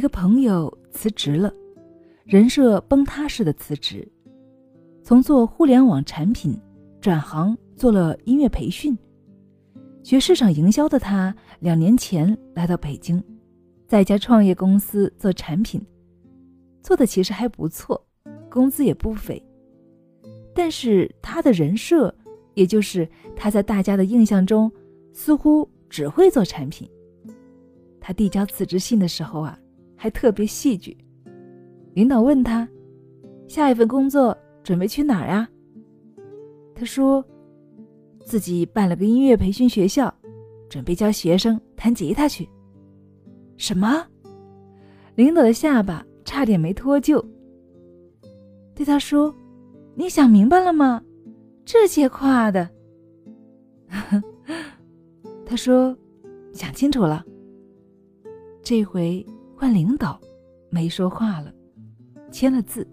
一个朋友辞职了，人设崩塌式的辞职，从做互联网产品转行做了音乐培训。学市场营销的他，两年前来到北京，在一家创业公司做产品，做的其实还不错，工资也不菲。但是他的人设，也就是他在大家的印象中，似乎只会做产品。他递交辞职信的时候啊，还特别戏剧。领导问他，下一份工作准备去哪儿呀？他说。自己办了个音乐培训学校，准备教学生弹吉他去。什么？领导的下巴差点没脱臼。对他说：“你想明白了吗？这些夸的。”他说：“想清楚了。”这回换领导，没说话了，签了字。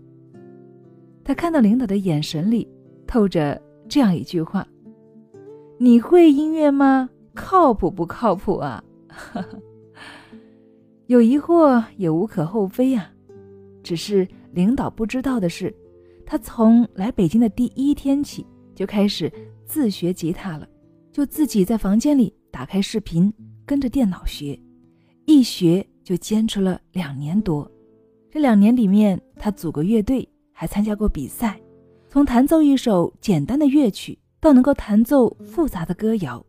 他看到领导的眼神里透着这样一句话。你会音乐吗？靠谱不靠谱啊？有疑惑也无可厚非呀。只是领导不知道的是，他从来北京的第一天起就开始自学吉他了，就自己在房间里打开视频，跟着电脑学，一学就坚持了两年多。这两年里面，他组过乐队，还参加过比赛，从弹奏一首简单的乐曲。到能够弹奏复杂的歌谣，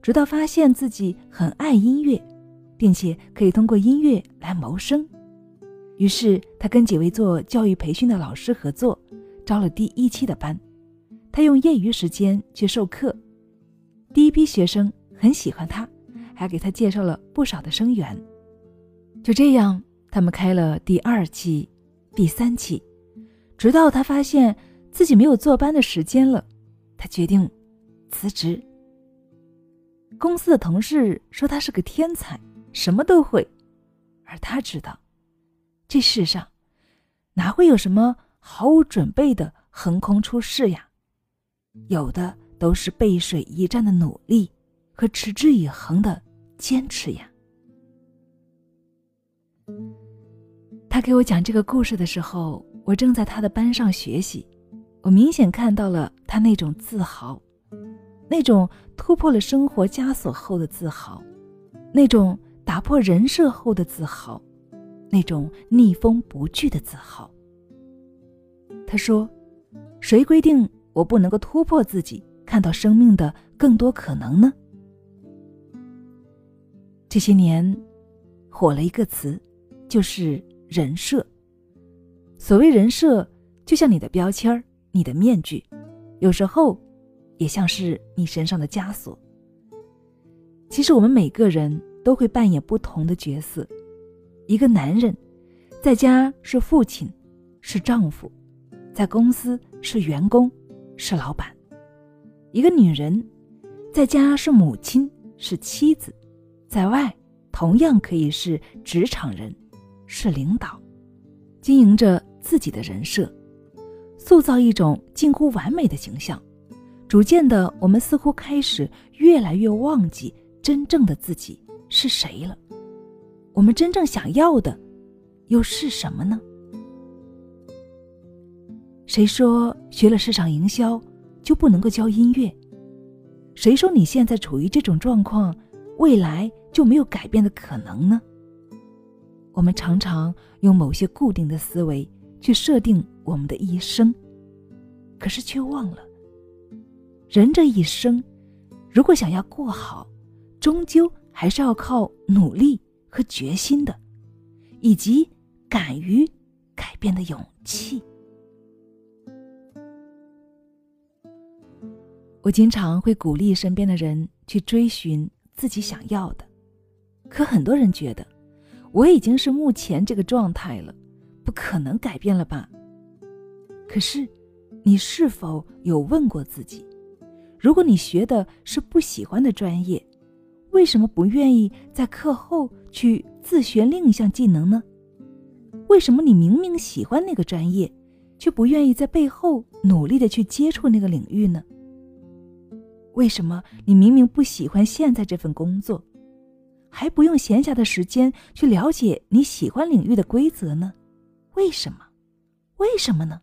直到发现自己很爱音乐，并且可以通过音乐来谋生。于是他跟几位做教育培训的老师合作，招了第一期的班。他用业余时间去授课，第一批学生很喜欢他，还给他介绍了不少的生源。就这样，他们开了第二期、第三期，直到他发现自己没有坐班的时间了。他决定辞职。公司的同事说他是个天才，什么都会，而他知道，这世上哪会有什么毫无准备的横空出世呀？有的都是背水一战的努力和持之以恒的坚持呀。他给我讲这个故事的时候，我正在他的班上学习。我明显看到了他那种自豪，那种突破了生活枷锁后的自豪，那种打破人设后的自豪，那种逆风不惧的自豪。他说：“谁规定我不能够突破自己，看到生命的更多可能呢？”这些年，火了一个词，就是人设。所谓人设，就像你的标签儿。你的面具，有时候也像是你身上的枷锁。其实我们每个人都会扮演不同的角色。一个男人，在家是父亲，是丈夫；在公司是员工，是老板。一个女人，在家是母亲，是妻子；在外同样可以是职场人，是领导，经营着自己的人设。塑造一种近乎完美的形象，逐渐的，我们似乎开始越来越忘记真正的自己是谁了。我们真正想要的，又是什么呢？谁说学了市场营销就不能够教音乐？谁说你现在处于这种状况，未来就没有改变的可能呢？我们常常用某些固定的思维。去设定我们的一生，可是却忘了，人这一生，如果想要过好，终究还是要靠努力和决心的，以及敢于改变的勇气。我经常会鼓励身边的人去追寻自己想要的，可很多人觉得，我已经是目前这个状态了。不可能改变了吧？可是，你是否有问过自己：如果你学的是不喜欢的专业，为什么不愿意在课后去自学另一项技能呢？为什么你明明喜欢那个专业，却不愿意在背后努力的去接触那个领域呢？为什么你明明不喜欢现在这份工作，还不用闲暇的时间去了解你喜欢领域的规则呢？为什么？为什么呢？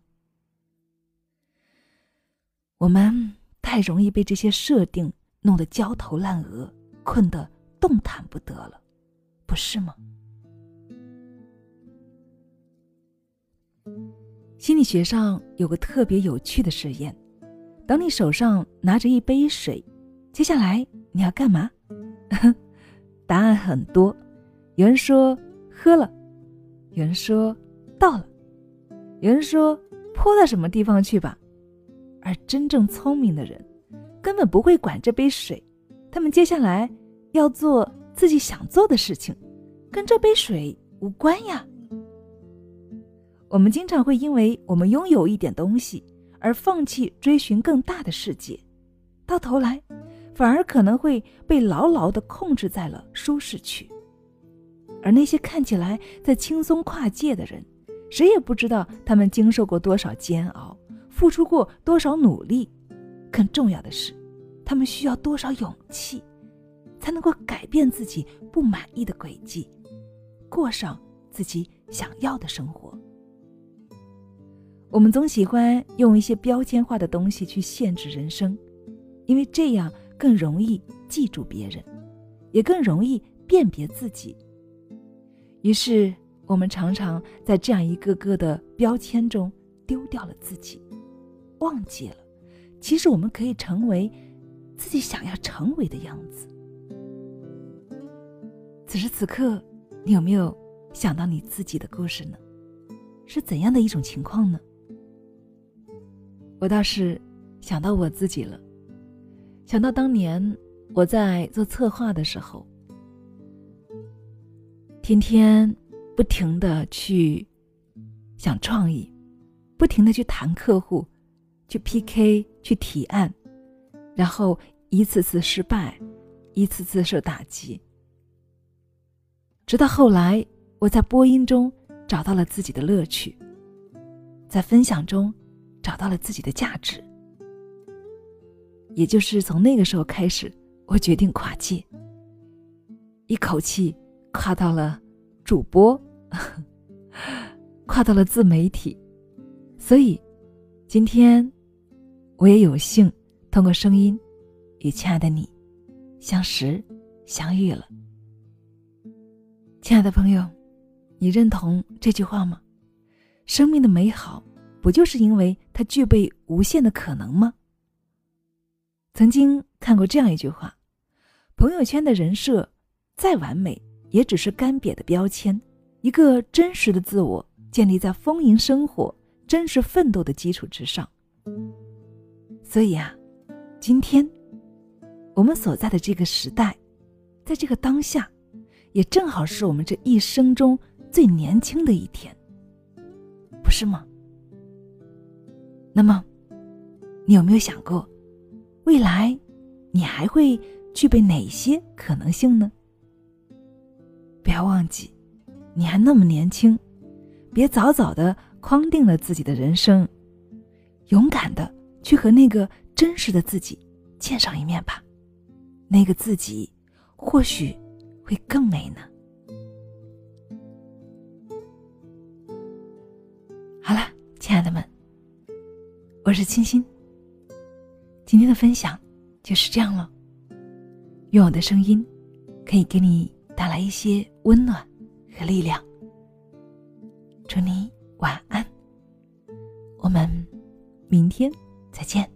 我们太容易被这些设定弄得焦头烂额，困得动弹不得了，不是吗？心理学上有个特别有趣的实验：当你手上拿着一杯水，接下来你要干嘛？答案很多，有人说喝了，有人说倒了，有人说泼到什么地方去吧。而真正聪明的人，根本不会管这杯水，他们接下来要做自己想做的事情，跟这杯水无关呀。我们经常会因为我们拥有一点东西而放弃追寻更大的世界，到头来，反而可能会被牢牢的控制在了舒适区。而那些看起来在轻松跨界的人，谁也不知道他们经受过多少煎熬。付出过多少努力，更重要的是，他们需要多少勇气，才能够改变自己不满意的轨迹，过上自己想要的生活。我们总喜欢用一些标签化的东西去限制人生，因为这样更容易记住别人，也更容易辨别自己。于是，我们常常在这样一个个的标签中丢掉了自己。忘记了，其实我们可以成为自己想要成为的样子。此时此刻，你有没有想到你自己的故事呢？是怎样的一种情况呢？我倒是想到我自己了，想到当年我在做策划的时候，天天不停的去想创意，不停的去谈客户。去 PK，去提案，然后一次次失败，一次次受打击，直到后来，我在播音中找到了自己的乐趣，在分享中找到了自己的价值。也就是从那个时候开始，我决定跨界，一口气跨到了主播，跨到了自媒体，所以今天。我也有幸通过声音与亲爱的你相识、相遇了。亲爱的朋友，你认同这句话吗？生命的美好不就是因为它具备无限的可能吗？曾经看过这样一句话：朋友圈的人设再完美，也只是干瘪的标签。一个真实的自我建立在丰盈生活、真实奋斗的基础之上。所以啊，今天我们所在的这个时代，在这个当下，也正好是我们这一生中最年轻的一天，不是吗？那么，你有没有想过，未来你还会具备哪些可能性呢？不要忘记，你还那么年轻，别早早的框定了自己的人生，勇敢的。去和那个真实的自己见上一面吧，那个自己或许会更美呢。好了，亲爱的们，我是清新。今天的分享就是这样了。愿我的声音可以给你带来一些温暖和力量。祝你晚安，我们明天。再见。